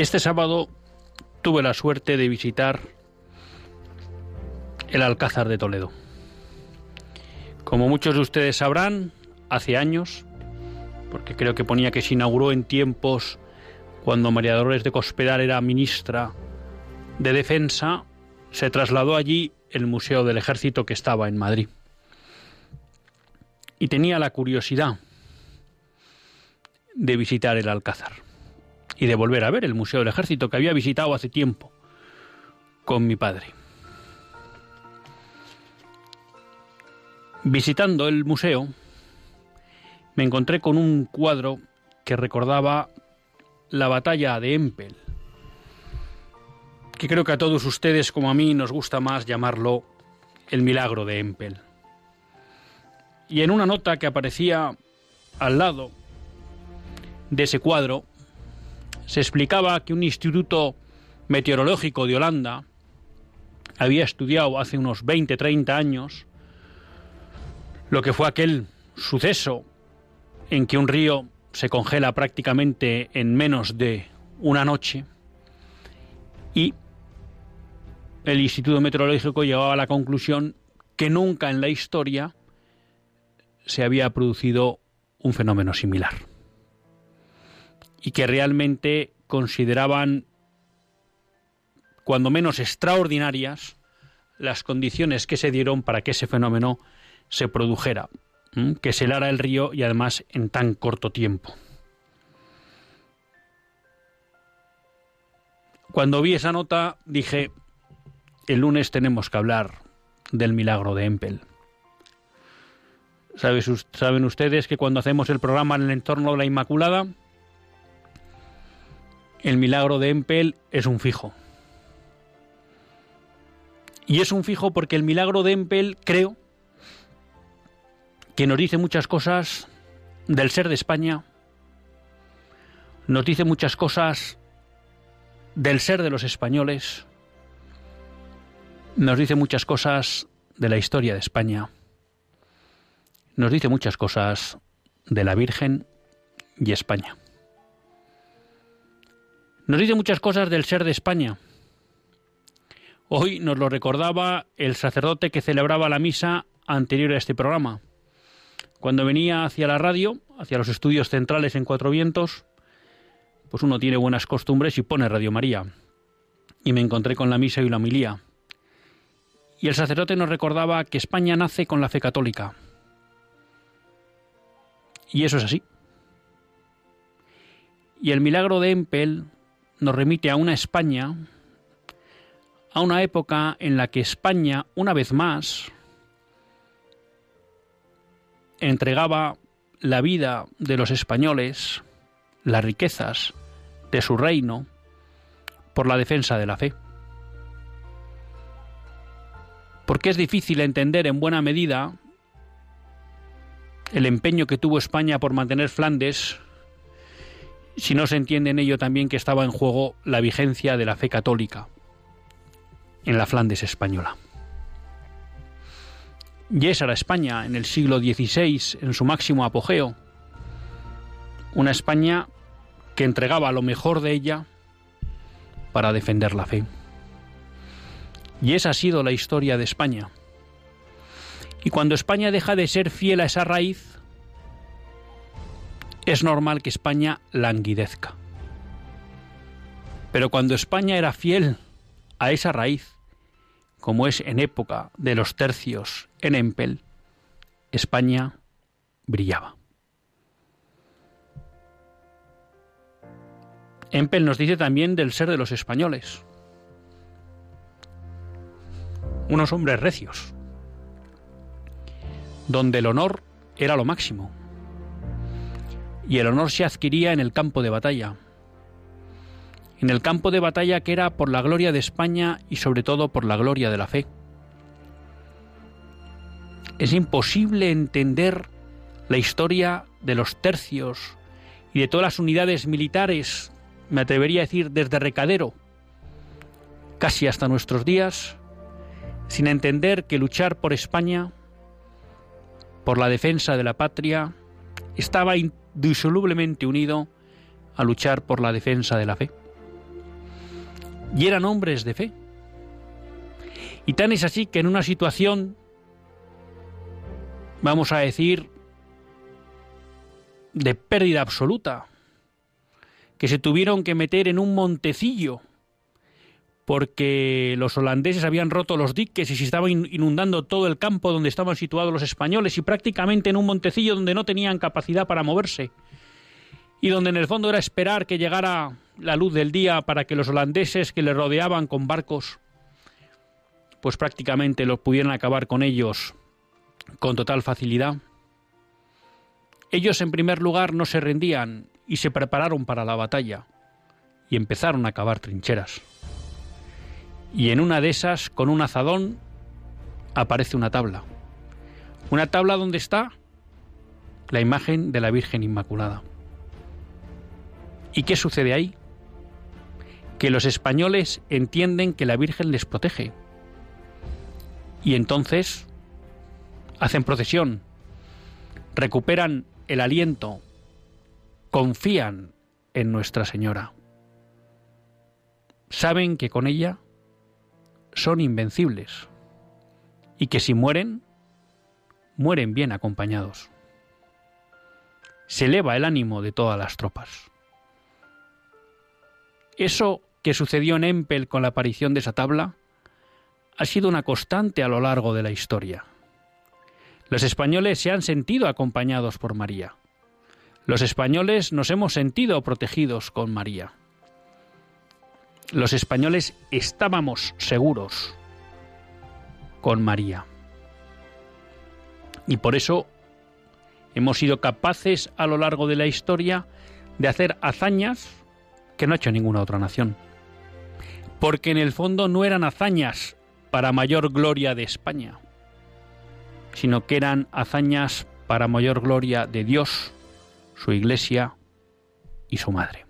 Este sábado tuve la suerte de visitar el Alcázar de Toledo. Como muchos de ustedes sabrán, hace años, porque creo que ponía que se inauguró en tiempos cuando María Dolores de Cospedal era ministra de Defensa, se trasladó allí el Museo del Ejército que estaba en Madrid. Y tenía la curiosidad de visitar el Alcázar y de volver a ver el Museo del Ejército que había visitado hace tiempo con mi padre. Visitando el museo, me encontré con un cuadro que recordaba la batalla de Empel, que creo que a todos ustedes como a mí nos gusta más llamarlo el milagro de Empel. Y en una nota que aparecía al lado de ese cuadro se explicaba que un instituto meteorológico de Holanda había estudiado hace unos 20, 30 años lo que fue aquel suceso en que un río se congela prácticamente en menos de una noche y el Instituto Meteorológico llegaba a la conclusión que nunca en la historia se había producido un fenómeno similar y que realmente consideraban cuando menos extraordinarias las condiciones que se dieron para que ese fenómeno se produjera, que se helara el río y además en tan corto tiempo. Cuando vi esa nota dije, el lunes tenemos que hablar del milagro de Empel. Saben ustedes que cuando hacemos el programa en el entorno de la Inmaculada, el milagro de Empel es un fijo. Y es un fijo porque el milagro de Empel, creo, que nos dice muchas cosas del ser de España, nos dice muchas cosas del ser de los españoles, nos dice muchas cosas de la historia de España, nos dice muchas cosas de la Virgen y España. Nos dice muchas cosas del ser de España. Hoy nos lo recordaba el sacerdote que celebraba la misa anterior a este programa. Cuando venía hacia la radio, hacia los estudios centrales en Cuatro Vientos, pues uno tiene buenas costumbres y pone Radio María. Y me encontré con la misa y la homilía. Y el sacerdote nos recordaba que España nace con la fe católica. Y eso es así. Y el milagro de Empel nos remite a una España, a una época en la que España, una vez más, entregaba la vida de los españoles, las riquezas de su reino, por la defensa de la fe. Porque es difícil entender en buena medida el empeño que tuvo España por mantener Flandes si no se entiende en ello también que estaba en juego la vigencia de la fe católica en la Flandes española. Y esa era España en el siglo XVI, en su máximo apogeo. Una España que entregaba lo mejor de ella para defender la fe. Y esa ha sido la historia de España. Y cuando España deja de ser fiel a esa raíz, es normal que España languidezca. Pero cuando España era fiel a esa raíz, como es en época de los tercios en Empel, España brillaba. Empel nos dice también del ser de los españoles. Unos hombres recios, donde el honor era lo máximo. Y el honor se adquiría en el campo de batalla. En el campo de batalla que era por la gloria de España y sobre todo por la gloria de la fe. Es imposible entender la historia de los tercios y de todas las unidades militares me atrevería a decir desde Recadero, casi hasta nuestros días, sin entender que luchar por España, por la defensa de la patria, estaba indisolublemente unido a luchar por la defensa de la fe. Y eran hombres de fe. Y tan es así que en una situación, vamos a decir, de pérdida absoluta, que se tuvieron que meter en un montecillo porque los holandeses habían roto los diques y se estaba inundando todo el campo donde estaban situados los españoles y prácticamente en un montecillo donde no tenían capacidad para moverse y donde en el fondo era esperar que llegara la luz del día para que los holandeses que le rodeaban con barcos pues prácticamente los pudieran acabar con ellos con total facilidad. Ellos en primer lugar no se rendían y se prepararon para la batalla y empezaron a cavar trincheras. Y en una de esas, con un azadón, aparece una tabla. Una tabla donde está la imagen de la Virgen Inmaculada. ¿Y qué sucede ahí? Que los españoles entienden que la Virgen les protege. Y entonces hacen procesión, recuperan el aliento, confían en Nuestra Señora. Saben que con ella son invencibles y que si mueren, mueren bien acompañados. Se eleva el ánimo de todas las tropas. Eso que sucedió en Empel con la aparición de esa tabla ha sido una constante a lo largo de la historia. Los españoles se han sentido acompañados por María. Los españoles nos hemos sentido protegidos con María. Los españoles estábamos seguros con María. Y por eso hemos sido capaces a lo largo de la historia de hacer hazañas que no ha hecho ninguna otra nación. Porque en el fondo no eran hazañas para mayor gloria de España, sino que eran hazañas para mayor gloria de Dios, su iglesia y su madre.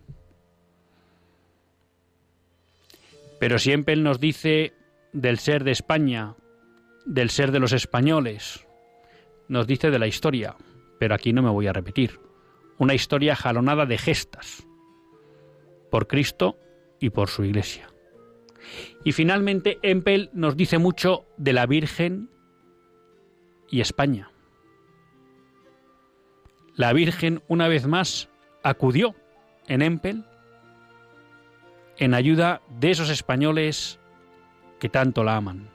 Pero siempre Él nos dice del ser de España, del ser de los españoles, nos dice de la historia, pero aquí no me voy a repetir. Una historia jalonada de gestas, por Cristo y por su iglesia. Y finalmente Empel nos dice mucho de la Virgen y España la Virgen una vez más acudió en Empel en ayuda de esos españoles que tanto la aman.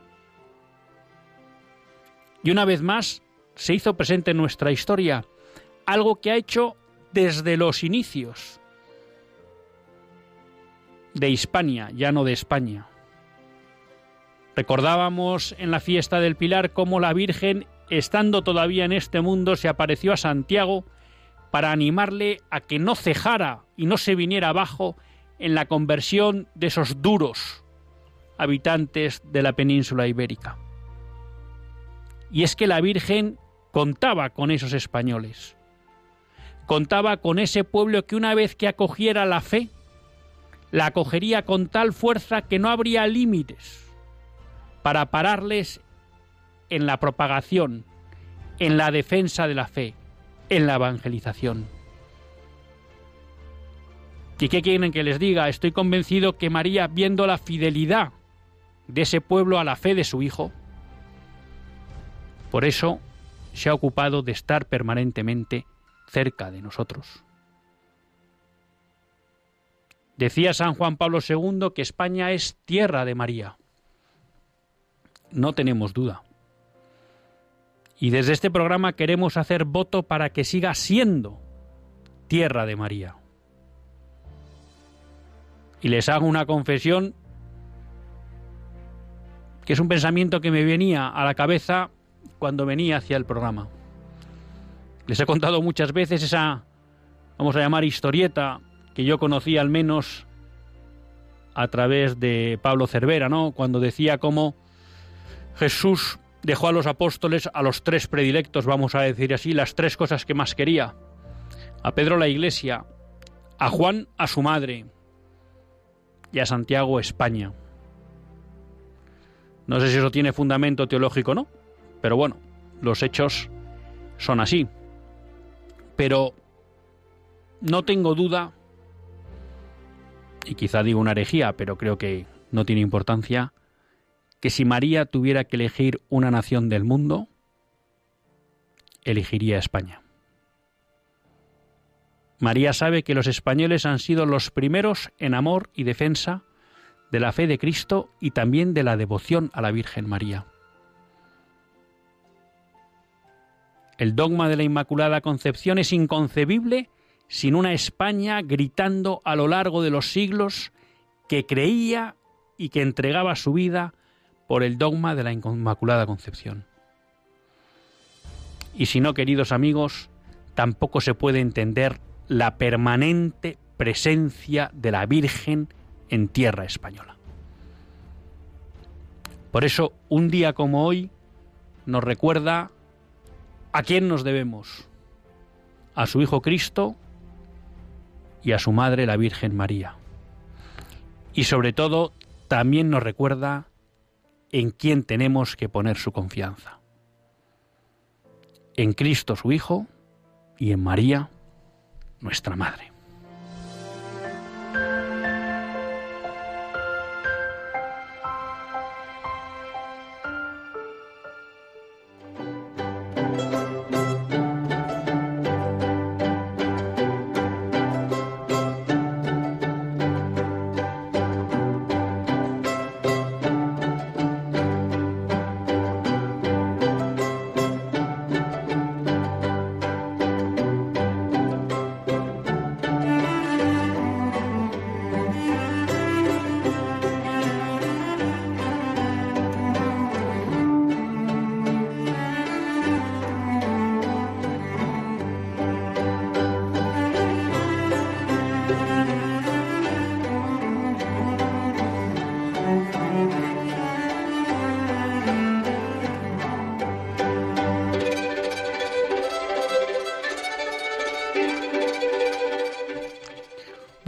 Y una vez más se hizo presente en nuestra historia algo que ha hecho desde los inicios de Hispania, ya no de España. Recordábamos en la fiesta del Pilar cómo la Virgen, estando todavía en este mundo, se apareció a Santiago para animarle a que no cejara y no se viniera abajo en la conversión de esos duros habitantes de la península ibérica. Y es que la Virgen contaba con esos españoles, contaba con ese pueblo que una vez que acogiera la fe, la acogería con tal fuerza que no habría límites para pararles en la propagación, en la defensa de la fe, en la evangelización. ¿Y qué quieren que les diga? Estoy convencido que María, viendo la fidelidad de ese pueblo a la fe de su Hijo. Por eso se ha ocupado de estar permanentemente cerca de nosotros. Decía San Juan Pablo II que España es tierra de María. No tenemos duda. Y desde este programa queremos hacer voto para que siga siendo tierra de María. Y les hago una confesión que es un pensamiento que me venía a la cabeza cuando venía hacia el programa. Les he contado muchas veces esa, vamos a llamar, historieta que yo conocí al menos a través de Pablo Cervera, ¿no? Cuando decía cómo Jesús dejó a los apóstoles, a los tres predilectos, vamos a decir así, las tres cosas que más quería. A Pedro la iglesia, a Juan a su madre y a Santiago España. No sé si eso tiene fundamento teológico o no, pero bueno, los hechos son así. Pero no tengo duda y quizá digo una herejía, pero creo que no tiene importancia, que si María tuviera que elegir una nación del mundo, elegiría España. María sabe que los españoles han sido los primeros en amor y defensa de la fe de Cristo y también de la devoción a la Virgen María. El dogma de la Inmaculada Concepción es inconcebible sin una España gritando a lo largo de los siglos que creía y que entregaba su vida por el dogma de la Inmaculada Concepción. Y si no, queridos amigos, tampoco se puede entender la permanente presencia de la Virgen en tierra española. Por eso, un día como hoy nos recuerda a quién nos debemos. A su Hijo Cristo y a su madre la Virgen María. Y sobre todo también nos recuerda en quién tenemos que poner su confianza. En Cristo su Hijo y en María nuestra Madre.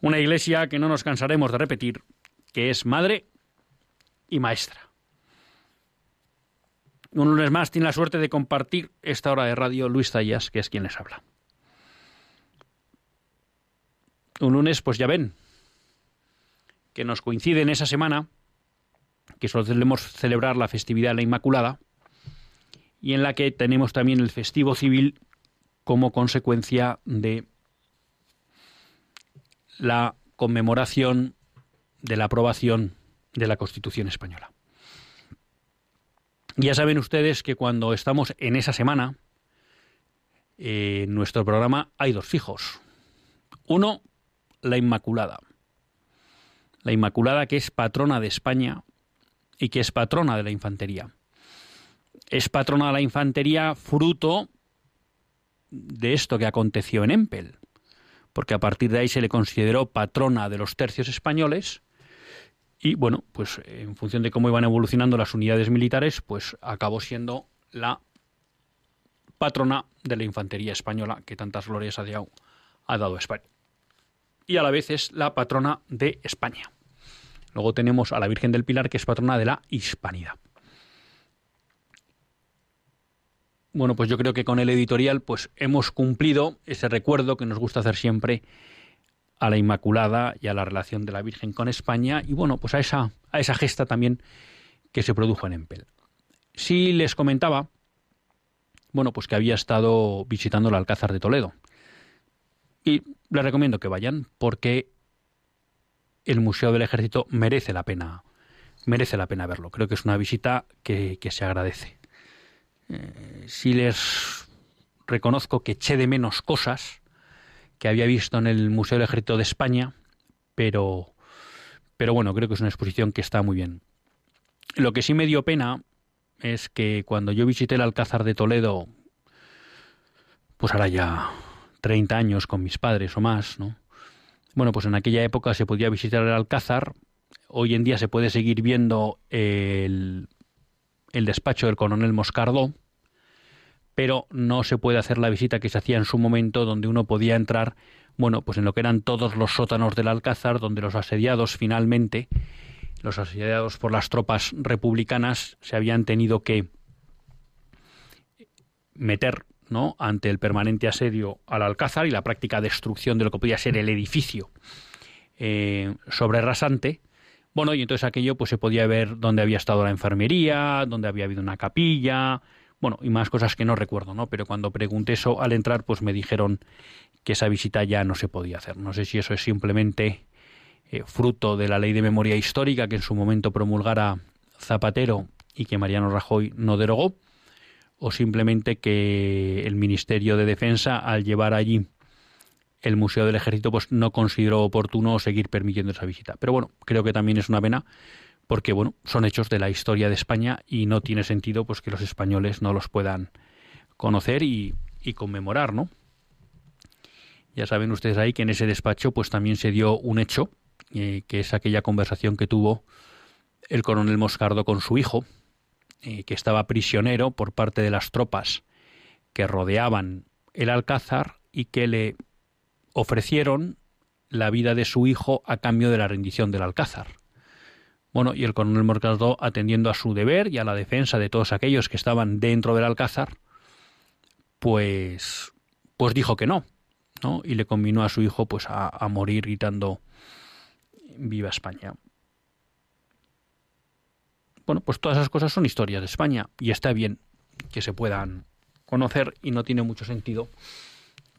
Una iglesia que no nos cansaremos de repetir, que es madre y maestra. Un lunes más tiene la suerte de compartir esta hora de radio Luis Zayas, que es quien les habla. Un lunes, pues ya ven, que nos coincide en esa semana, que solemos celebrar la festividad de la Inmaculada, y en la que tenemos también el festivo civil como consecuencia de la conmemoración de la aprobación de la Constitución española. Ya saben ustedes que cuando estamos en esa semana, en nuestro programa hay dos fijos. Uno, la Inmaculada. La Inmaculada que es patrona de España y que es patrona de la infantería. Es patrona de la infantería fruto de esto que aconteció en Empel porque a partir de ahí se le consideró patrona de los tercios españoles Y bueno, pues en función de cómo iban evolucionando las unidades militares, pues acabó siendo la patrona de la infantería española que tantas glorias ha dado, ha dado a España. Y a la vez es la patrona de España. Luego tenemos a la Virgen del Pilar, que es patrona de la Hispanidad. Bueno, pues yo creo que con el editorial pues hemos cumplido ese recuerdo que nos gusta hacer siempre a la Inmaculada y a la relación de la Virgen con España y bueno, pues a esa, a esa gesta también que se produjo en Empel. Sí les comentaba, bueno, pues que había estado visitando el Alcázar de Toledo. Y les recomiendo que vayan porque el Museo del Ejército merece la pena, merece la pena verlo. Creo que es una visita que, se agradece. Eh, si les reconozco que eché de menos cosas, que había visto en el Museo del Ejército de España, pero, pero bueno, creo que es una exposición que está muy bien. Lo que sí me dio pena es que cuando yo visité el Alcázar de Toledo, pues ahora ya 30 años con mis padres o más, ¿no? Bueno, pues en aquella época se podía visitar el Alcázar, hoy en día se puede seguir viendo el, el despacho del coronel Moscardó, pero no se puede hacer la visita que se hacía en su momento, donde uno podía entrar, bueno, pues en lo que eran todos los sótanos del Alcázar, donde los asediados finalmente, los asediados por las tropas republicanas, se habían tenido que meter ¿no? ante el permanente asedio al Alcázar y la práctica destrucción de lo que podía ser el edificio eh, sobre rasante. Bueno, y entonces aquello pues se podía ver dónde había estado la enfermería, dónde había habido una capilla, bueno, y más cosas que no recuerdo, ¿no? Pero cuando pregunté eso al entrar, pues me dijeron que esa visita ya no se podía hacer. No sé si eso es simplemente eh, fruto de la ley de memoria histórica que en su momento promulgara Zapatero y que Mariano Rajoy no derogó, o simplemente que el Ministerio de Defensa, al llevar allí el Museo del Ejército, pues no consideró oportuno seguir permitiendo esa visita. Pero bueno, creo que también es una pena porque bueno, son hechos de la historia de España y no tiene sentido pues que los españoles no los puedan conocer y, conmemorar, ¿no? Ya saben ustedes ahí que en ese despacho pues también se dio un hecho, eh, que es aquella conversación que tuvo el coronel Moscardo con su hijo, eh, que estaba prisionero por parte de las tropas que rodeaban el Alcázar y que le ofrecieron la vida de su hijo a cambio de la rendición del Alcázar. Bueno, y el coronel Morcasdó, atendiendo a su deber y a la defensa de todos aquellos que estaban dentro del Alcázar, pues, pues dijo que no, ¿no? Y le convinó a su hijo pues a morir gritando Viva España. Bueno, pues todas esas cosas son historias de España y está bien que se puedan conocer y no tiene mucho sentido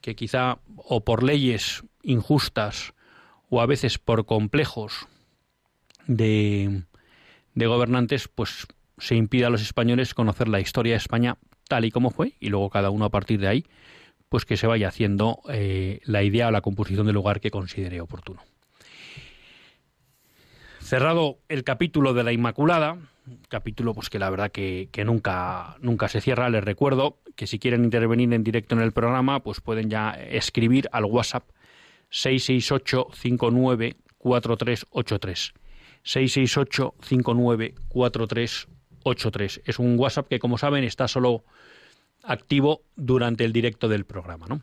que quizá o por leyes injustas o a veces por complejos de, gobernantes, pues se impide a los españoles conocer la historia de España tal y como fue, y luego cada uno a partir de ahí, pues que se vaya haciendo eh, la idea o la composición del lugar que considere oportuno. Cerrado el capítulo de la Inmaculada, capítulo pues que la verdad que, que, nunca, nunca se cierra, les recuerdo que si quieren intervenir en directo en el programa, pues pueden ya escribir al WhatsApp 668 59 4383 668-594383. Es un WhatsApp que, como saben, está solo activo durante el directo del programa, ¿no?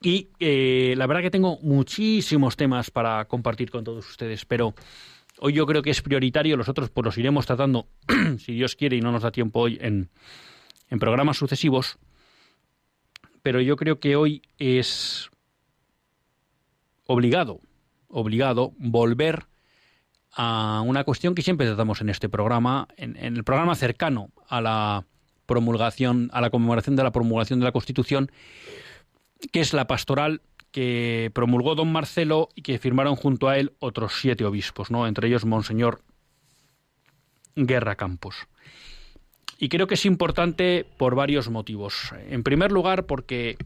Y eh, la verdad que tengo muchísimos temas para compartir con todos ustedes, pero hoy yo creo que es prioritario, los otros pues los iremos tratando, si Dios quiere y no nos da tiempo hoy, en, en programas sucesivos, pero yo creo que hoy es obligado, obligado volver a una cuestión que siempre tratamos en este programa, en, el programa cercano a la promulgación, a la conmemoración de la promulgación de la Constitución, que es la pastoral que promulgó don Marcelo y que firmaron junto a él otros siete obispos, ¿no? entre ellos Monseñor Guerra Campos. Y creo que es importante por varios motivos. En primer lugar, porque,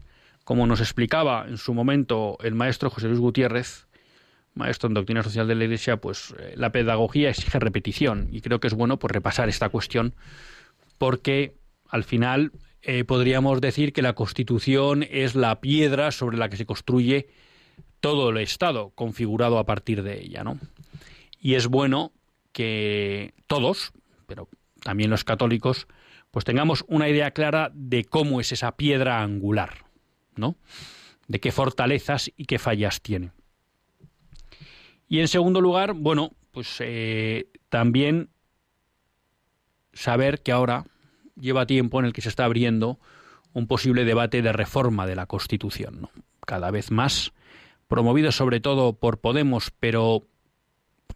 como nos explicaba en su momento el maestro José Luis Gutiérrez, maestro en doctrina social de la Iglesia, pues eh, la pedagogía exige repetición y creo que es bueno pues repasar esta cuestión porque al final eh, podríamos decir que la Constitución es la piedra sobre la que se construye todo el Estado configurado a partir de ella, ¿no? Y es bueno que todos, pero también los católicos, pues tengamos una idea clara de cómo es esa piedra angular, ¿no? De qué fortalezas y qué fallas tiene. Y en segundo lugar, bueno, pues eh, también saber que ahora lleva tiempo en el que se está abriendo un posible debate de reforma de la Constitución, cada vez más promovido sobre todo por Podemos, pero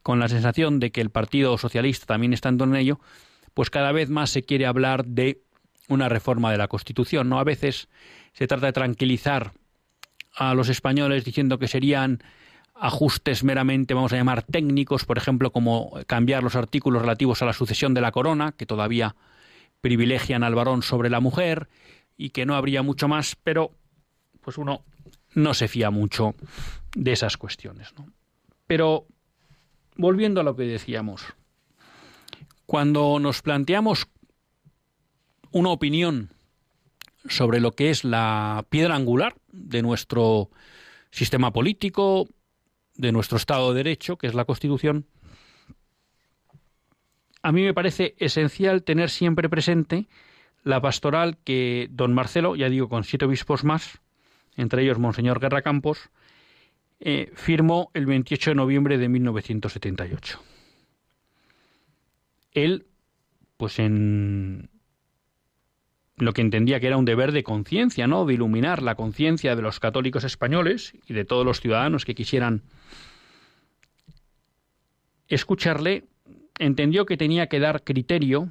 con la sensación de que el Partido Socialista también está en ello, pues cada vez más se quiere hablar de una reforma de la Constitución. ¿no? A veces se trata de tranquilizar a los españoles diciendo que serían ajustes meramente, vamos a llamar, técnicos, por ejemplo, como cambiar los artículos relativos a la sucesión de la corona, que todavía privilegian al varón sobre la mujer, y que no habría mucho más, pero pues uno no se fía mucho de esas cuestiones. Pero volviendo a lo que decíamos, cuando nos planteamos una opinión sobre lo que es la piedra angular de nuestro sistema político, de nuestro Estado de Derecho, que es la Constitución, a mí me parece esencial tener siempre presente la pastoral que don Marcelo, ya digo con siete obispos más, entre ellos Monseñor Guerra Campos, eh, firmó el 28 de noviembre de 1978. Él, pues en lo que entendía que era un deber de conciencia, ¿no? De iluminar la conciencia de los católicos españoles y de todos los ciudadanos que quisieran escucharle, entendió que tenía que dar criterio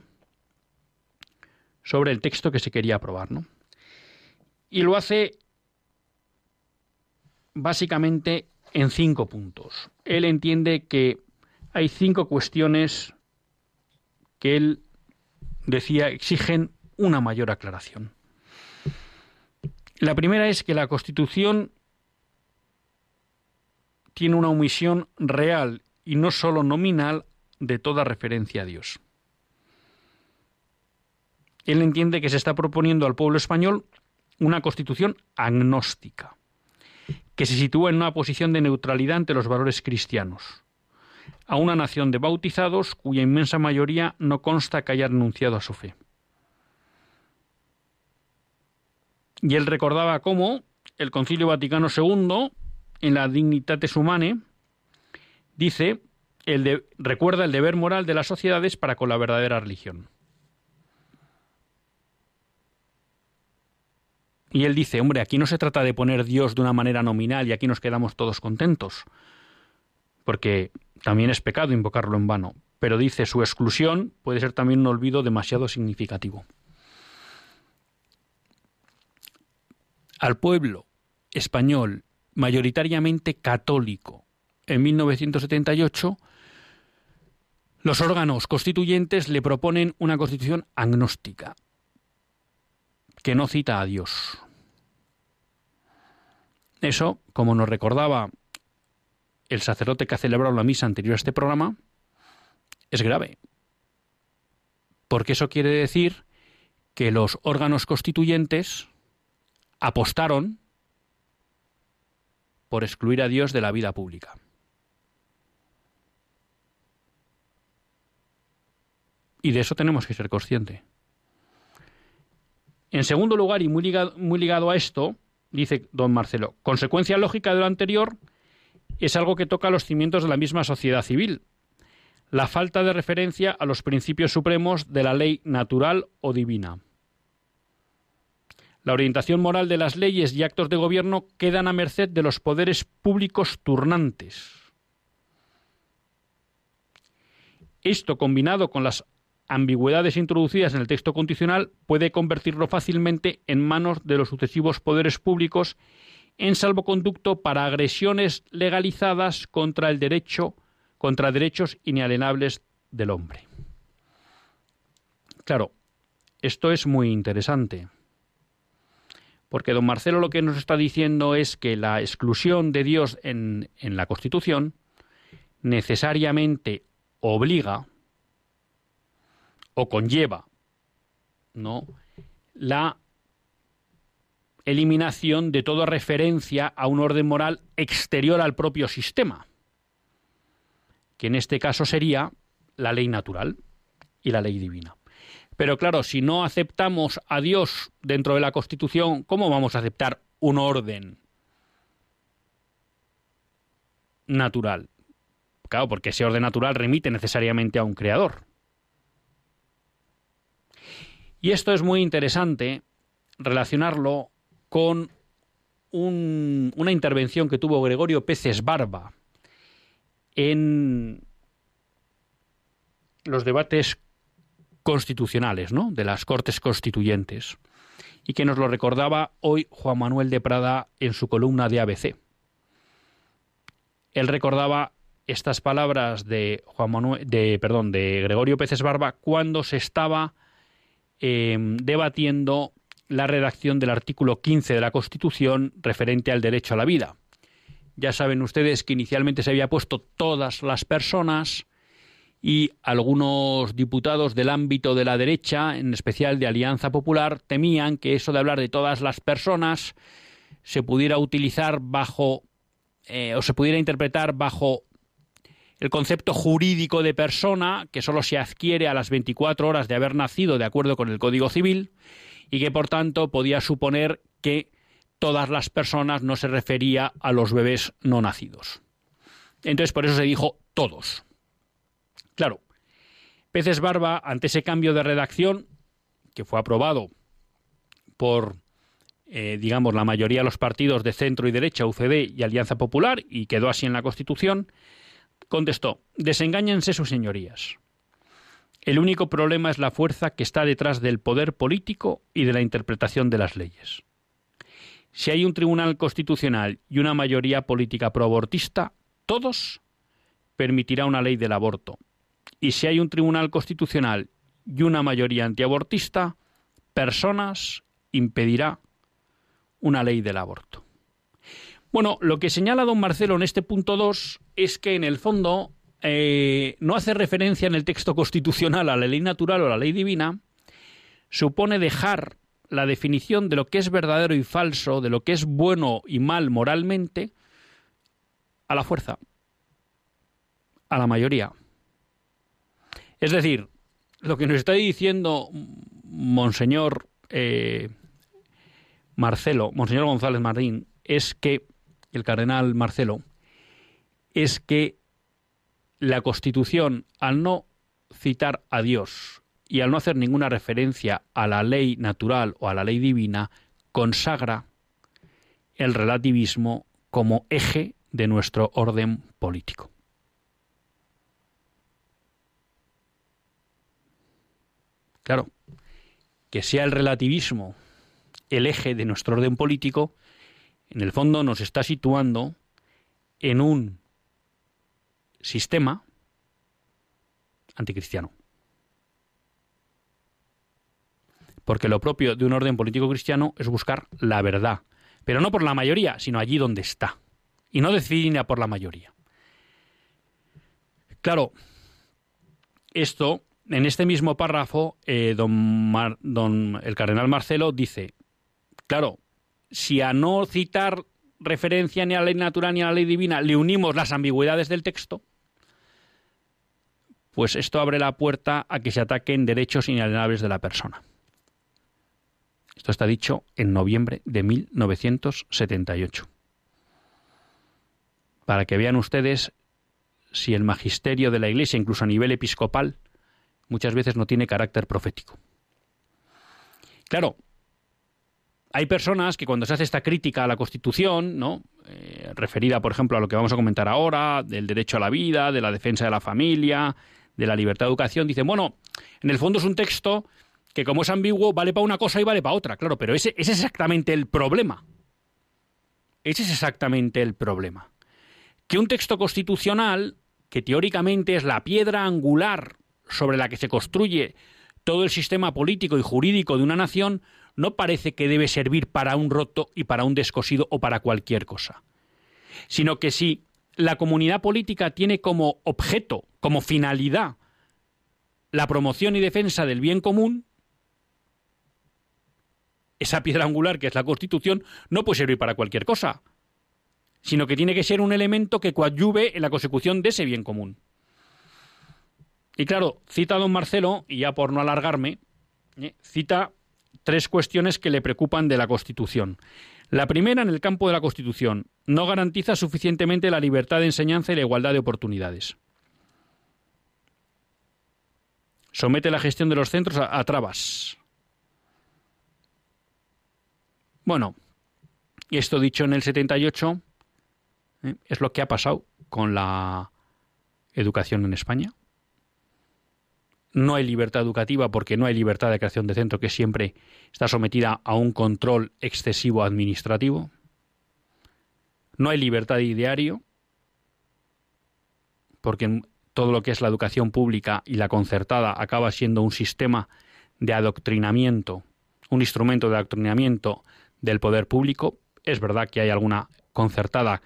sobre el texto que se quería aprobar, ¿no? Y lo hace básicamente en cinco puntos. Él entiende que hay cinco cuestiones que él decía exigen una mayor aclaración. La primera es que la Constitución tiene una omisión real y no sólo nominal de toda referencia a Dios. Él entiende que se está proponiendo al pueblo español una constitución agnóstica, que se sitúa en una posición de neutralidad ante los valores cristianos, a una nación de bautizados cuya inmensa mayoría no consta que haya renunciado a su fe. Y él recordaba cómo el Concilio Vaticano II, en la Dignitates Humanae, dice, el de, recuerda el deber moral de las sociedades para con la verdadera religión. Y él dice, hombre, aquí no se trata de poner Dios de una manera nominal y aquí nos quedamos todos contentos, porque también es pecado invocarlo en vano, pero dice, su exclusión puede ser también un olvido demasiado significativo. Al pueblo español, mayoritariamente católico, en 1978, los órganos constituyentes le proponen una constitución agnóstica, que no cita a Dios. Eso, como nos recordaba el sacerdote que ha celebrado la misa anterior a este programa, es grave. Porque eso quiere decir que los órganos constituyentes apostaron por excluir a Dios de la vida pública. Y de eso tenemos que ser conscientes. En segundo lugar, y muy ligado, muy ligado a esto, dice don Marcelo, consecuencia lógica de lo anterior es algo que toca los cimientos de la misma sociedad civil. La falta de referencia a los principios supremos de la ley natural o divina. La orientación moral de las leyes y actos de gobierno quedan a merced de los poderes públicos turnantes. Esto, combinado con las ambigüedades introducidas en el texto constitucional puede convertirlo fácilmente en manos de los sucesivos poderes públicos en salvoconducto para agresiones legalizadas contra el derecho, contra derechos inalienables del hombre. Claro, esto es muy interesante. Porque don Marcelo lo que nos está diciendo es que la exclusión de Dios en, en la Constitución necesariamente obliga o conlleva ¿no? la eliminación de toda referencia a un orden moral exterior al propio sistema, que en este caso sería la ley natural y la ley divina. Pero claro, si no aceptamos a Dios dentro de la Constitución, ¿cómo vamos a aceptar un orden natural? Claro, porque ese orden natural remite necesariamente a un creador. Y esto es muy interesante relacionarlo con una intervención que tuvo Gregorio Peces Barba en los debates constitucionales, ¿no? De las Cortes Constituyentes. Y que nos lo recordaba hoy Juan Manuel de Prada en su columna de ABC. Él recordaba estas palabras de Juan Manuel, de, perdón, de Gregorio Peces Barba cuando se estaba em, debatiendo la redacción del artículo 15 de la Constitución referente al derecho a la vida. Ya saben ustedes que inicialmente se había puesto todas las personas y algunos diputados del ámbito de la derecha, en especial de Alianza Popular, temían que eso de hablar de todas las personas se pudiera utilizar bajo eh, o se pudiera interpretar bajo el concepto jurídico de persona, que solo se adquiere a las 24 horas de haber nacido de acuerdo con el Código Civil, y que por tanto podía suponer que todas las personas no se refería a los bebés no nacidos. Entonces por eso se dijo todos. Claro, Peces Barba, ante ese cambio de redacción, que fue aprobado por, eh, digamos, la mayoría de los partidos de centro y derecha, UCD y Alianza Popular, y quedó así en la Constitución, contestó, desengáñense sus señorías. El único problema es la fuerza que está detrás del poder político y de la interpretación de las leyes. Si hay un tribunal constitucional y una mayoría política proabortista, todos permitirá una ley del aborto. Y si hay un tribunal constitucional y una mayoría antiabortista, personas impedirá una ley del aborto. Bueno, lo que señala don Marcelo en este punto 2 es que en el fondo eh, no hace referencia en el texto constitucional a la ley natural o a la ley divina, supone dejar la definición de lo que es verdadero y falso, de lo que es bueno y mal moralmente, a la fuerza, a la mayoría. Es decir, lo que nos está diciendo Monseñor eh, Marcelo, Monseñor González Marín, es que, el cardenal Marcelo, es que la Constitución, al no citar a Dios y al no hacer ninguna referencia a la ley natural o a la ley divina, consagra el relativismo como eje de nuestro orden político. Claro, que sea el relativismo el eje de nuestro orden político, en el fondo nos está situando en un sistema anticristiano. porque lo propio de un orden político cristiano es buscar la verdad, pero no por la mayoría, sino allí donde está, y no decidir por la mayoría. Claro, esto, en este mismo párrafo, eh, don, don el cardenal Marcelo dice, claro, si a no citar referencia ni a la ley natural ni a la ley divina le unimos las ambigüedades del texto, pues esto abre la puerta a que se ataquen derechos inalienables de la persona. Esto está dicho en noviembre de 1978. Para que vean ustedes si el magisterio de la Iglesia, incluso a nivel episcopal, muchas veces no tiene carácter profético. Claro, hay personas que cuando se hace esta crítica a la Constitución, ¿no? Eh, referida, por ejemplo, a lo que vamos a comentar ahora, del derecho a la vida, de la defensa de la familia, de la libertad de educación, dicen, bueno, en el fondo es un texto que como es ambiguo vale para una cosa y vale para otra, claro, pero ese, ese es exactamente el problema. Ese es exactamente el problema. Que un texto constitucional, que teóricamente es la piedra angular sobre la que se construye todo el sistema político y jurídico de una nación, no parece que debe servir para un roto y para un descosido o para cualquier cosa. Sino que si la comunidad política tiene como objeto, como finalidad, la promoción y defensa del bien común, esa piedra angular que es la Constitución no puede servir para cualquier cosa, sino que tiene que ser un elemento que coadyuve en la consecución de ese bien común. Y claro, cita a don Marcelo, y ya por no alargarme, eh, cita tres cuestiones que le preocupan de la Constitución. La primera, en el campo de la Constitución, no garantiza suficientemente la libertad de enseñanza y la igualdad de oportunidades. Somete la gestión de los centros a, trabas. Bueno, y esto dicho en el 78 eh, es lo que ha pasado con la educación en España no hay libertad educativa porque no hay libertad de creación de centro, que siempre está sometida a un control excesivo administrativo. No hay libertad de ideario, porque todo lo que es la educación pública y la concertada acaba siendo un sistema de adoctrinamiento, un instrumento de adoctrinamiento del poder público. Es verdad que hay alguna concertada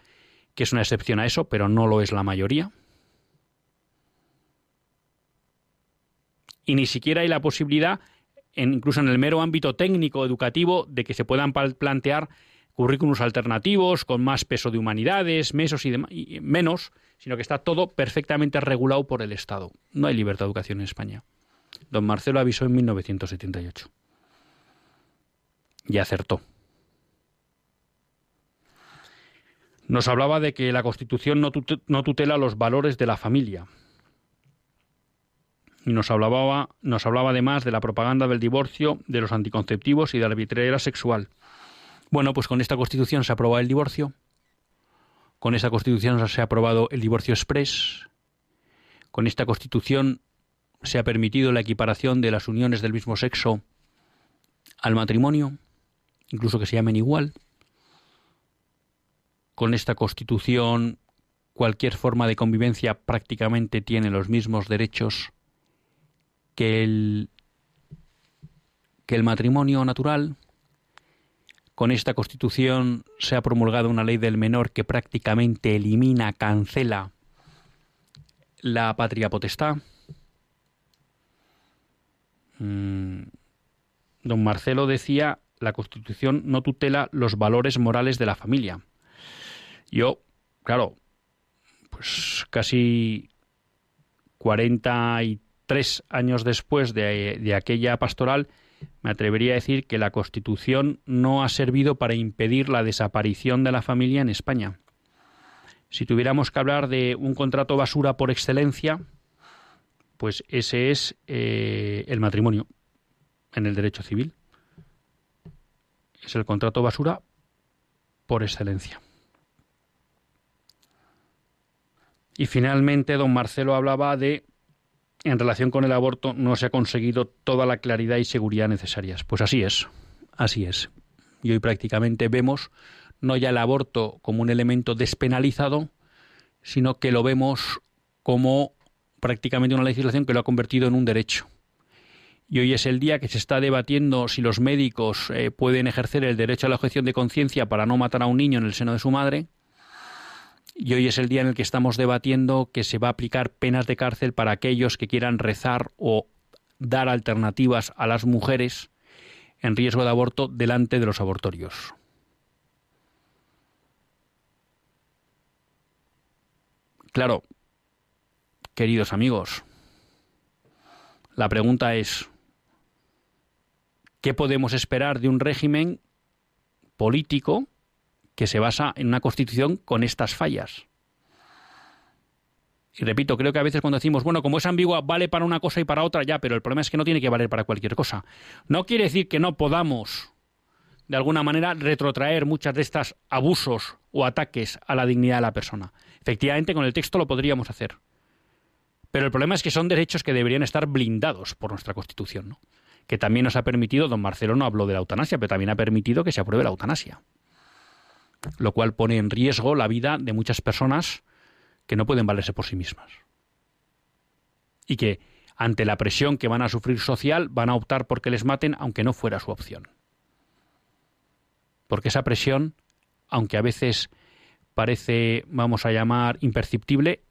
que es una excepción a eso, pero no lo es la mayoría. Y ni siquiera hay la posibilidad, incluso en el mero ámbito técnico educativo, de que se puedan plantear currículos alternativos con más peso de humanidades, mesos y, menos, sino que está todo perfectamente regulado por el Estado. No hay libertad de educación en España. Don Marcelo avisó en 1978. Y acertó. Nos hablaba de que la Constitución no tutela los valores de la familia, y nos hablaba, nos hablaba además de la propaganda del divorcio, de los anticonceptivos y de la arbitrariedad sexual. Bueno, pues con esta Constitución se ha aprobado el divorcio, con esta Constitución se ha aprobado el divorcio express, con esta Constitución se ha permitido la equiparación de las uniones del mismo sexo al matrimonio, incluso que se llamen igual. Con esta Constitución cualquier forma de convivencia prácticamente tiene los mismos derechos que el, que el matrimonio natural, con esta constitución se ha promulgado una ley del menor que prácticamente elimina, cancela la patria potestad. Mm, don Marcelo decía, la Constitución no tutela los valores morales de la familia. Yo, claro, pues casi cuarenta y tres años después de, aquella pastoral, me atrevería a decir que la Constitución no ha servido para impedir la desaparición de la familia en España. Si tuviéramos que hablar de un contrato basura por excelencia, pues ese es eh, el matrimonio en el derecho civil. Es el contrato basura por excelencia. Y finalmente, don Marcelo hablaba de en relación con el aborto no se ha conseguido toda la claridad y seguridad necesarias. Pues así es, así es. Y hoy prácticamente vemos no ya el aborto como un elemento despenalizado, sino que lo vemos como prácticamente una legislación que lo ha convertido en un derecho. Y hoy es el día que se está debatiendo si los médicos eh, pueden ejercer el derecho a la objeción de conciencia para no matar a un niño en el seno de su madre, y hoy es el día en el que estamos debatiendo que se va a aplicar penas de cárcel para aquellos que quieran rezar o dar alternativas a las mujeres en riesgo de aborto delante de los abortorios. Claro, queridos amigos, la pregunta es, ¿qué podemos esperar de un régimen político que se basa en una constitución con estas fallas. Y repito, creo que a veces cuando decimos, bueno, como es ambigua, vale para una cosa y para otra, ya, pero el problema es que no tiene que valer para cualquier cosa. No quiere decir que no podamos, de alguna manera, retrotraer muchas de estas abusos o ataques a la dignidad de la persona. Efectivamente, con el texto lo podríamos hacer. Pero el problema es que son derechos que deberían estar blindados por nuestra Constitución, ¿no? que también nos ha permitido, don Marcelo no habló de la eutanasia, pero también ha permitido que se apruebe la eutanasia lo cual pone en riesgo la vida de muchas personas que no pueden valerse por sí mismas. Y que, ante la presión que van a sufrir social, van a optar por que les maten aunque no fuera su opción. Porque esa presión, aunque a veces parece, vamos a llamar, imperceptible,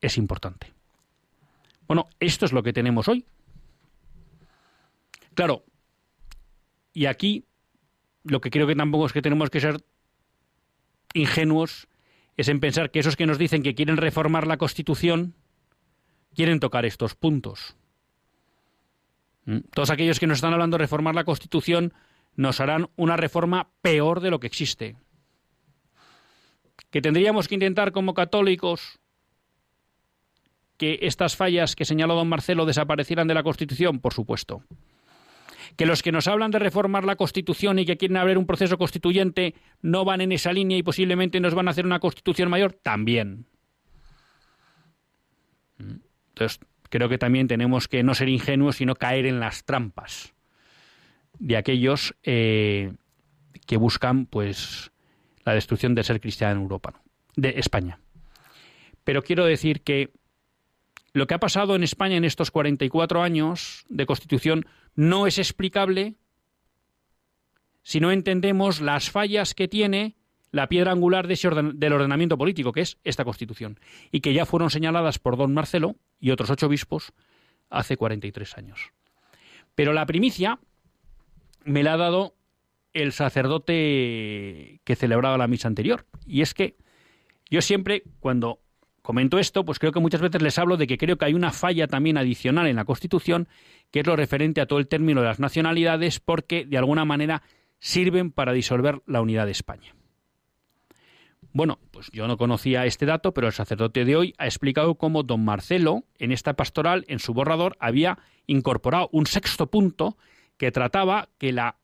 es importante. Bueno, esto es lo que tenemos hoy. Claro, y aquí lo que creo que tampoco es que tenemos que ser ingenuos es en pensar que esos que nos dicen que quieren reformar la Constitución quieren tocar estos puntos. ¿Mm? Todos aquellos que nos están hablando de reformar la Constitución nos harán una reforma peor de lo que existe. Que tendríamos que intentar como católicos que estas fallas que señaló don Marcelo desaparecieran de la Constitución, por supuesto. Que los que nos hablan de reformar la Constitución y que quieren abrir un proceso constituyente no van en esa línea y posiblemente nos van a hacer una Constitución mayor, también. Entonces, creo que también tenemos que no ser ingenuos, sino caer en las trampas de aquellos eh, que buscan, pues, la destrucción del ser cristiano en Europa, de España. Pero quiero decir que lo que ha pasado en España en estos 44 años de Constitución no es explicable si no entendemos las fallas que tiene la piedra angular de del ordenamiento político, que es esta Constitución, y que ya fueron señaladas por don Marcelo y otros ocho obispos hace 43 años. Pero la primicia me la ha dado el sacerdote que celebraba la misa anterior, y es que yo siempre, cuando comento esto, pues creo que muchas veces les hablo de que creo que hay una falla también adicional en la Constitución, que es lo referente a todo el término de las nacionalidades, porque de alguna manera sirven para disolver la unidad de España. Bueno, pues yo no conocía este dato, pero el sacerdote de hoy ha explicado cómo don Marcelo, en esta pastoral, en su borrador, había incorporado un sexto punto que trataba que la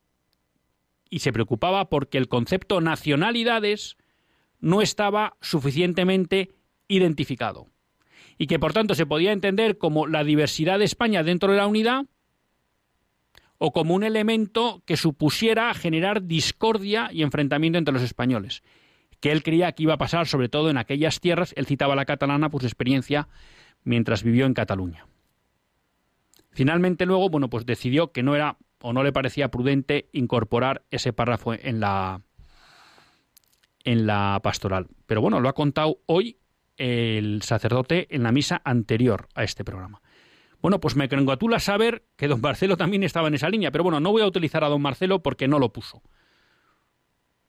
y se preocupaba porque el concepto nacionalidades no estaba suficientemente identificado y que por tanto se podía entender como la diversidad de España dentro de la unidad o como un elemento que supusiera generar discordia y enfrentamiento entre los españoles que él creía que iba a pasar sobre todo en aquellas tierras, él citaba la catalana por su experiencia mientras vivió en Cataluña. Finalmente luego, bueno, pues decidió que no era o no le parecía prudente incorporar ese párrafo en la en la pastoral. Pero bueno, lo ha contado hoy el sacerdote en la misa anterior a este programa. Bueno, pues me congratula saber que don Marcelo también estaba en esa línea, pero bueno, no voy a utilizar a don Marcelo porque no lo puso.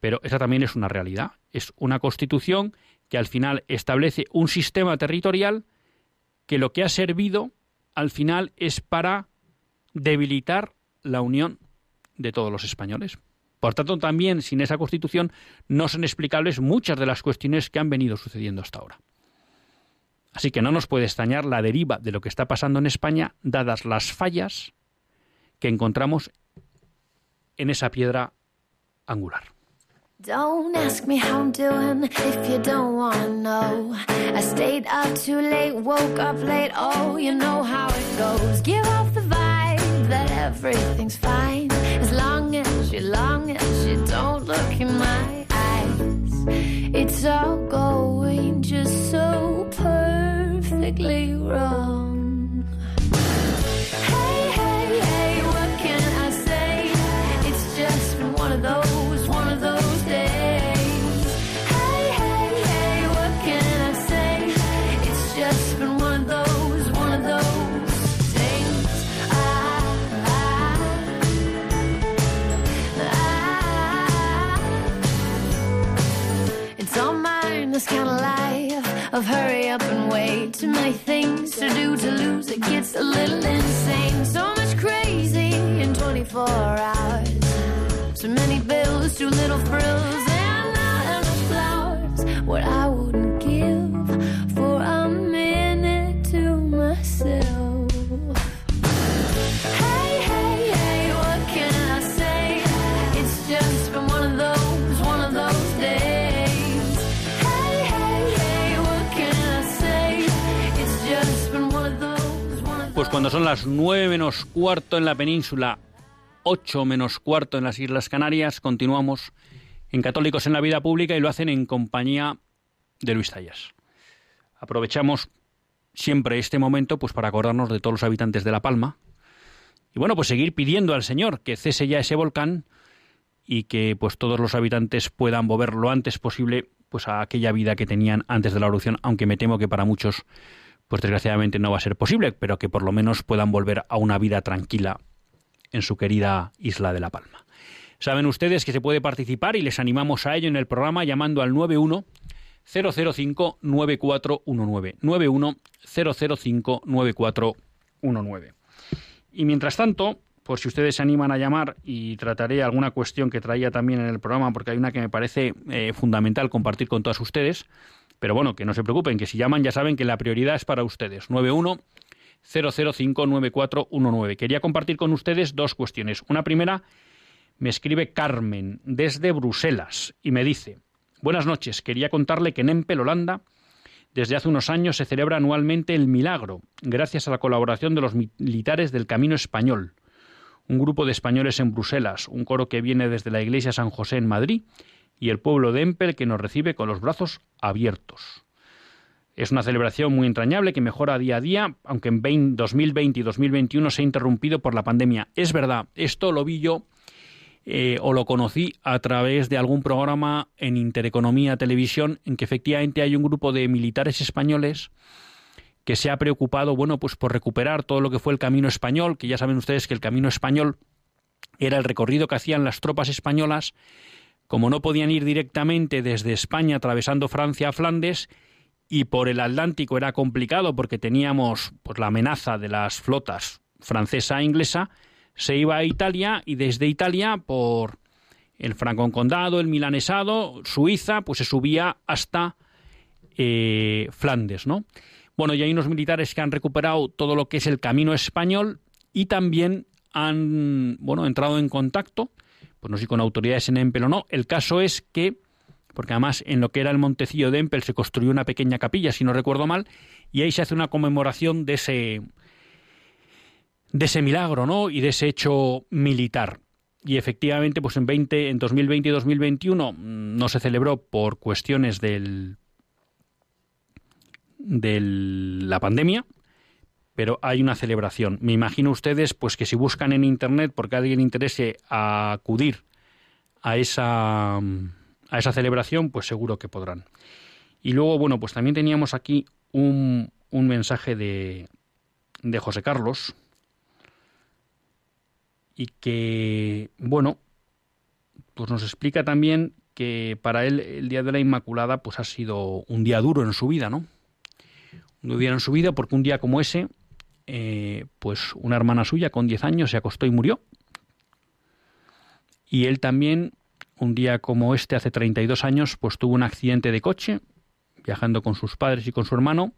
Pero esa también es una realidad. Es una constitución que al final establece un sistema territorial que lo que ha servido al final es para debilitar la unión de todos los españoles. Por tanto, también sin esa constitución no son explicables muchas de las cuestiones que han venido sucediendo hasta ahora. Así que no nos puede extrañar la deriva de lo que está pasando en España, dadas las fallas que encontramos en esa piedra angular. Don't ask me how I'm doing if you don't wanna know. I stayed up too late, woke up late, oh, you know how it goes. Give off the vibe that everything's fine. As long as you, long as you don't look in my eyes. It's all going just so technically wrong. Of hurry up and wait. Too many things to do to lose. It gets a little insane. So much crazy in 24 hours. Too many bills, too little frills, and not enough flowers. What I son las nueve menos cuarto en la península, ocho menos cuarto en las Islas Canarias, continuamos en Católicos en la Vida Pública y lo hacen en compañía de Luis Tallas. Aprovechamos siempre este momento pues para acordarnos de todos los habitantes de La Palma y bueno, pues seguir pidiendo al Señor que cese ya ese volcán y que pues todos los habitantes puedan volver lo antes posible pues a aquella vida que tenían antes de la erupción, aunque me temo que para muchos pues desgraciadamente no va a ser posible, pero que por lo menos puedan volver a una vida tranquila en su querida isla de La Palma. Saben ustedes que se puede participar y les animamos a ello en el programa llamando al 91 005 9419 91 005 9419. Y mientras tanto, por si ustedes se animan a llamar y trataré alguna cuestión que traía también en el programa, porque hay una que me parece eh, fundamental compartir con todas ustedes. Pero bueno, que no se preocupen, que si llaman ya saben que la prioridad es para ustedes. 91 005 9419. Quería compartir con ustedes dos cuestiones. Una primera, me escribe Carmen desde Bruselas y me dice, buenas noches, quería contarle que en Empel, Holanda, desde hace unos años se celebra anualmente el Milagro, gracias a la colaboración de los militares del Camino Español, un grupo de españoles en Bruselas, un coro que viene desde la Iglesia San José en Madrid y el pueblo de Empel que nos recibe con los brazos abiertos. Es una celebración muy entrañable que mejora día a día, aunque en 2020 y 2021 se ha interrumpido por la pandemia. Es verdad, esto lo vi yo eh, o lo conocí a través de algún programa en Intereconomía Televisión, en que efectivamente hay un grupo de militares españoles que se ha preocupado, bueno, pues por recuperar todo lo que fue el camino español, que ya saben ustedes que el camino español era el recorrido que hacían las tropas españolas, como no podían ir directamente desde España atravesando Francia a Flandes, y por el Atlántico era complicado porque teníamos pues, la amenaza de las flotas francesa e inglesa, se iba a Italia y desde Italia por el Condado, el Milanesado, Suiza, pues se subía hasta eh, Flandes, ¿no? Bueno, y hay unos militares que han recuperado todo lo que es el camino español y también han, bueno, entrado en contacto, pues no sé si con autoridades en Empel o no. El caso es que, porque además en lo que era el Montecillo de Empel se construyó una pequeña capilla, si no recuerdo mal, y ahí se hace una conmemoración de ese, de ese milagro, ¿no? Y de ese hecho militar. Y efectivamente, pues en 20, en 2020 y 2021 mm, no se celebró por cuestiones del de la pandemia, pero hay una celebración. Me imagino ustedes pues que si buscan en internet porque alguien interese acudir a esa a esa celebración, pues seguro que podrán. Y luego, bueno, pues también teníamos aquí un, un mensaje de, de José Carlos, y que, bueno, pues nos explica también que para él el Día de la Inmaculada pues ha sido un día duro en su vida, ¿no? Un día en su vida porque un día como ese, eh, pues una hermana suya con 10 años se acostó y murió. Y él también, un día como este, hace 32 años, pues tuvo un accidente de coche, viajando con sus padres y con su hermano,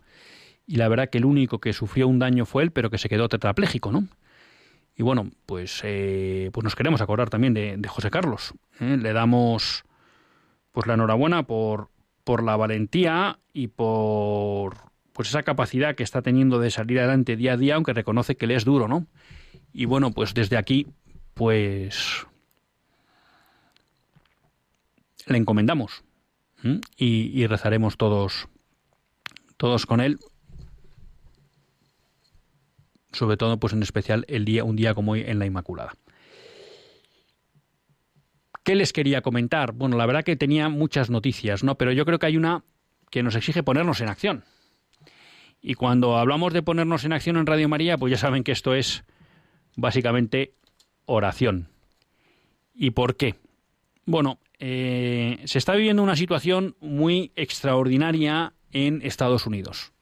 y la verdad que el único que sufrió un daño fue él, pero que se quedó tetrapléjico, ¿no? Y bueno, pues, eh, pues nos queremos acordar también de, José Carlos. ¿eh? Le damos pues la enhorabuena por, por la valentía y por pues esa capacidad que está teniendo de salir adelante día a día, aunque reconoce que le es duro, ¿no? Y bueno, pues desde aquí, pues le encomendamos y, y rezaremos todos, todos con él sobre todo pues en especial el día un día como hoy en la Inmaculada. ¿Qué les quería comentar? Bueno, la verdad que tenía muchas noticias, ¿no? Pero yo creo que hay una que nos exige ponernos en acción. Y cuando hablamos de ponernos en acción en Radio María, pues ya saben que esto es básicamente oración. ¿Y por qué? Bueno, eh, se está viviendo una situación muy extraordinaria en Estados Unidos.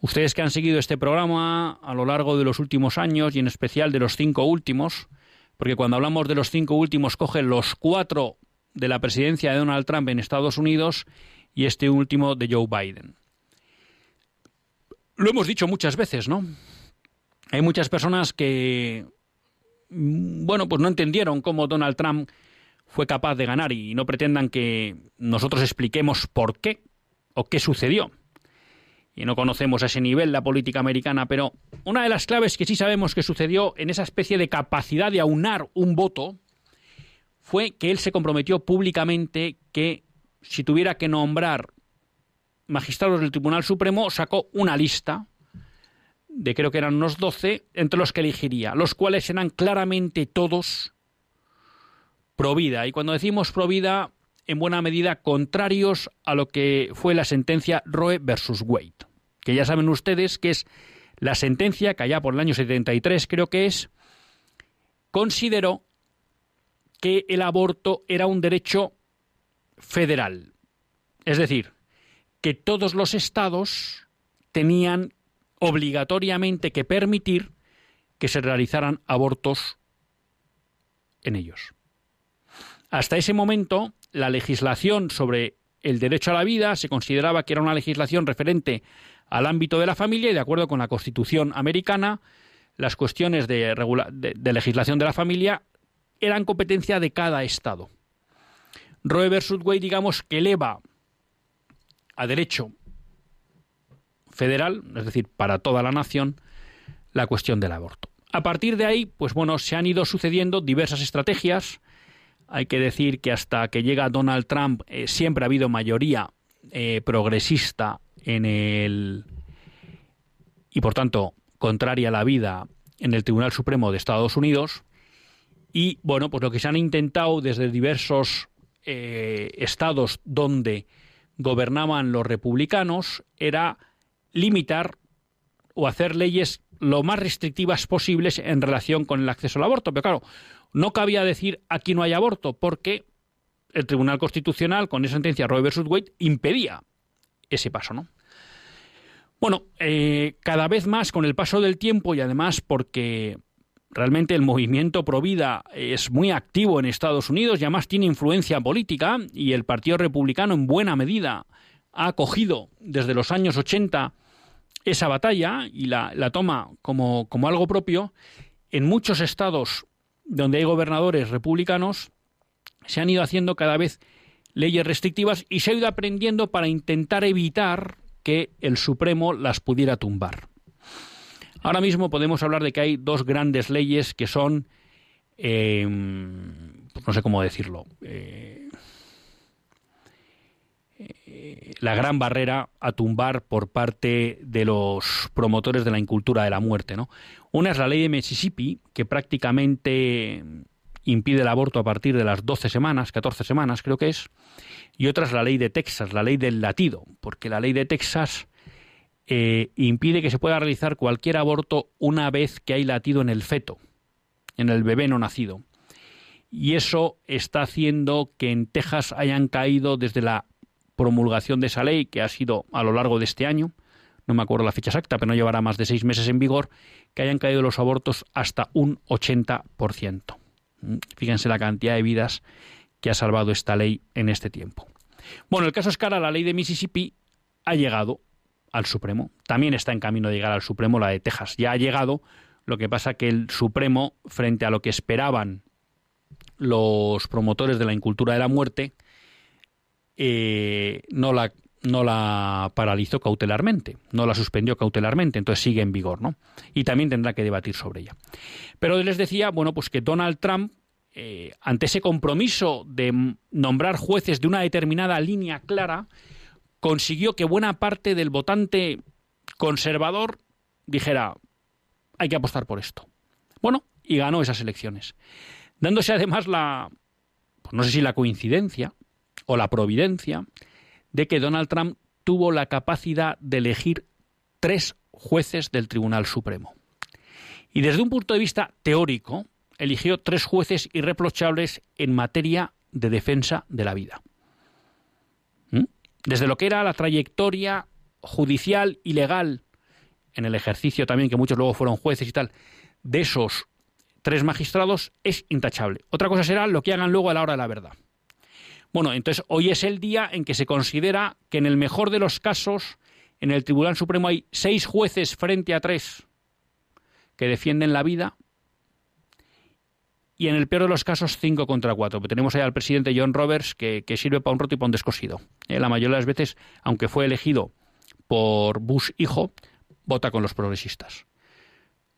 Ustedes que han seguido este programa a lo largo de los últimos años y en especial de los cinco últimos, porque cuando hablamos de los cinco últimos cogen los cuatro de la presidencia de Donald Trump en Estados Unidos y este último de Joe Biden. Lo hemos dicho muchas veces, ¿no? Hay muchas personas que, bueno, pues no entendieron cómo Donald Trump fue capaz de ganar y no pretendan que nosotros expliquemos por qué o qué sucedió y no conocemos a ese nivel la política americana, pero una de las claves que sí sabemos que sucedió en esa especie de capacidad de aunar un voto fue que él se comprometió públicamente que si tuviera que nombrar magistrados del Tribunal Supremo, sacó una lista de creo que eran unos 12, entre los que elegiría, los cuales eran claramente todos pro vida. Y cuando decimos pro vida, en buena medida contrarios a lo que fue la sentencia Roe versus Wade, que ya saben ustedes que es la sentencia que allá por el año 73 creo que es, consideró que el aborto era un derecho federal. Es decir, que todos los estados tenían obligatoriamente que permitir que se realizaran abortos en ellos. Hasta ese momento, la legislación sobre el derecho a la vida se consideraba que era una legislación referente al ámbito de la familia y de acuerdo con la Constitución americana, las cuestiones de, legislación de la familia eran competencia de cada Estado. Roe versus Wade, digamos, que eleva a derecho federal, es decir, para toda la nación, la cuestión del aborto. A partir de ahí, pues bueno, se han ido sucediendo diversas estrategias. Hay que decir que hasta que llega Donald Trump eh, siempre ha habido mayoría eh, progresista en el y por tanto contraria a la vida en el Tribunal Supremo de Estados Unidos. Y bueno, pues lo que se han intentado desde diversos eh, estados donde gobernaban los republicanos era limitar o hacer leyes lo más restrictivas posibles en relación con el acceso al aborto. Pero claro, no cabía decir aquí no hay aborto, porque el Tribunal Constitucional, con esa sentencia Roe versus Wade, impedía ese paso, ¿no? Bueno, eh, cada vez más con el paso del tiempo y además porque realmente el movimiento Provida es muy activo en Estados Unidos y además tiene influencia política y el Partido Republicano en buena medida ha acogido desde los años 80 esa batalla y la, toma como, como algo propio, en muchos estados donde hay gobernadores republicanos se han ido haciendo cada vez leyes restrictivas y se ha ido aprendiendo para intentar evitar que el Supremo las pudiera tumbar. Ahora mismo podemos hablar de que hay dos grandes leyes que son, eh, no sé cómo decirlo, eh, eh, la gran barrera a tumbar por parte de los promotores de la incultura de la muerte. ¿no? Una es la ley de Mississippi, que prácticamente impide el aborto a partir de las 12 semanas, 14 semanas creo que es, y otra es la ley de Texas, la ley del latido, porque la ley de Texas eh, impide que se pueda realizar cualquier aborto una vez que hay latido en el feto, en el bebé no nacido. Y eso está haciendo que en Texas hayan caído desde la promulgación de esa ley, que ha sido a lo largo de este año, no me acuerdo la fecha exacta, pero no llevará más de seis meses en vigor, que hayan caído los abortos hasta un 80%. Mm, fíjense la cantidad de vidas que ha salvado esta ley en este tiempo. Bueno, el caso es que ahora la ley de Mississippi ha llegado al Supremo. También está en camino de llegar al Supremo la de Texas. Ya ha llegado, lo que pasa que el Supremo, frente a lo que esperaban los promotores de la incultura de la muerte, eh, no la no la paralizó cautelarmente, no la suspendió cautelarmente, entonces sigue en vigor, ¿no? Y también tendrá que debatir sobre ella. Pero les decía, bueno, pues que Donald Trump, eh, ante ese compromiso de nombrar jueces de una determinada línea clara, consiguió que buena parte del votante conservador dijera, hay que apostar por esto. Bueno, y ganó esas elecciones. Dándose además la, pues no sé si la coincidencia, o la providencia de que Donald Trump tuvo la capacidad de elegir tres jueces del Tribunal Supremo. Y desde un punto de vista teórico, eligió tres jueces irreprochables en materia de defensa de la vida. Desde lo que era la trayectoria judicial y legal, en el ejercicio también, que muchos luego fueron jueces y tal, de esos tres magistrados, es intachable. Otra cosa será lo que hagan luego a la hora de la verdad. Bueno, entonces hoy es el día en que se considera que en el mejor de los casos, en el Tribunal Supremo hay seis jueces frente a tres que defienden la vida y en el peor de los casos cinco contra cuatro. Tenemos ahí al presidente John Roberts que, sirve para un roto y para un descosido. Eh, la mayoría de las veces, aunque fue elegido por Bush hijo, vota con los progresistas.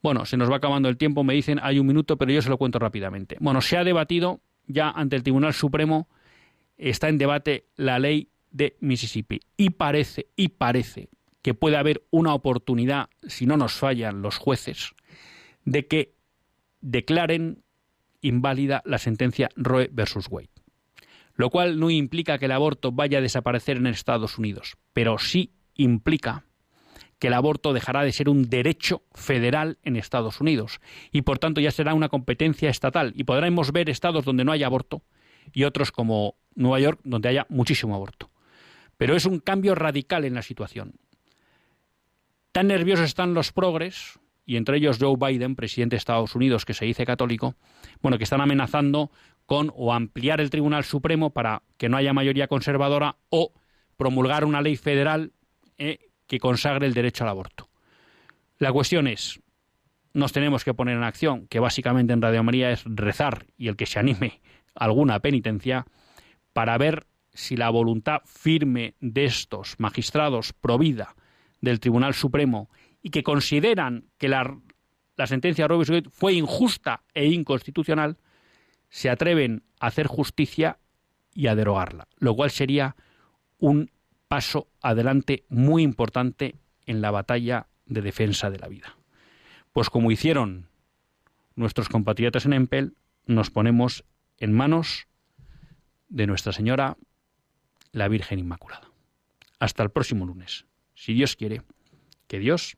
Bueno, se nos va acabando el tiempo, me dicen hay un minuto, pero yo se lo cuento rápidamente. Bueno, se ha debatido ya ante el Tribunal Supremo está en debate la ley de Mississippi y parece y parece que puede haber una oportunidad, si no nos fallan los jueces, de que declaren inválida la sentencia Roe versus Wade. Lo cual no implica que el aborto vaya a desaparecer en Estados Unidos, pero sí implica que el aborto dejará de ser un derecho federal en Estados Unidos y por tanto ya será una competencia estatal y podremos ver estados donde no haya aborto y otros como Nueva York, donde haya muchísimo aborto. Pero es un cambio radical en la situación. Tan nerviosos están los progres, y entre ellos Joe Biden, presidente de Estados Unidos, que se dice católico, bueno, que están amenazando con o ampliar el Tribunal Supremo para que no haya mayoría conservadora o promulgar una ley federal eh, que consagre el derecho al aborto. La cuestión es, nos tenemos que poner en acción, que básicamente en Radio María es rezar y el que se anime alguna penitencia, para ver si la voluntad firme de estos magistrados pro vida del Tribunal Supremo y que consideran que la, sentencia de Roe fue injusta e inconstitucional, se atreven a hacer justicia y a derogarla, lo cual sería un paso adelante muy importante en la batalla de defensa de la vida. Pues como hicieron nuestros compatriotas en Empel, nos ponemos en manos de Nuestra Señora, la Virgen Inmaculada. Hasta el próximo lunes, si Dios quiere, que Dios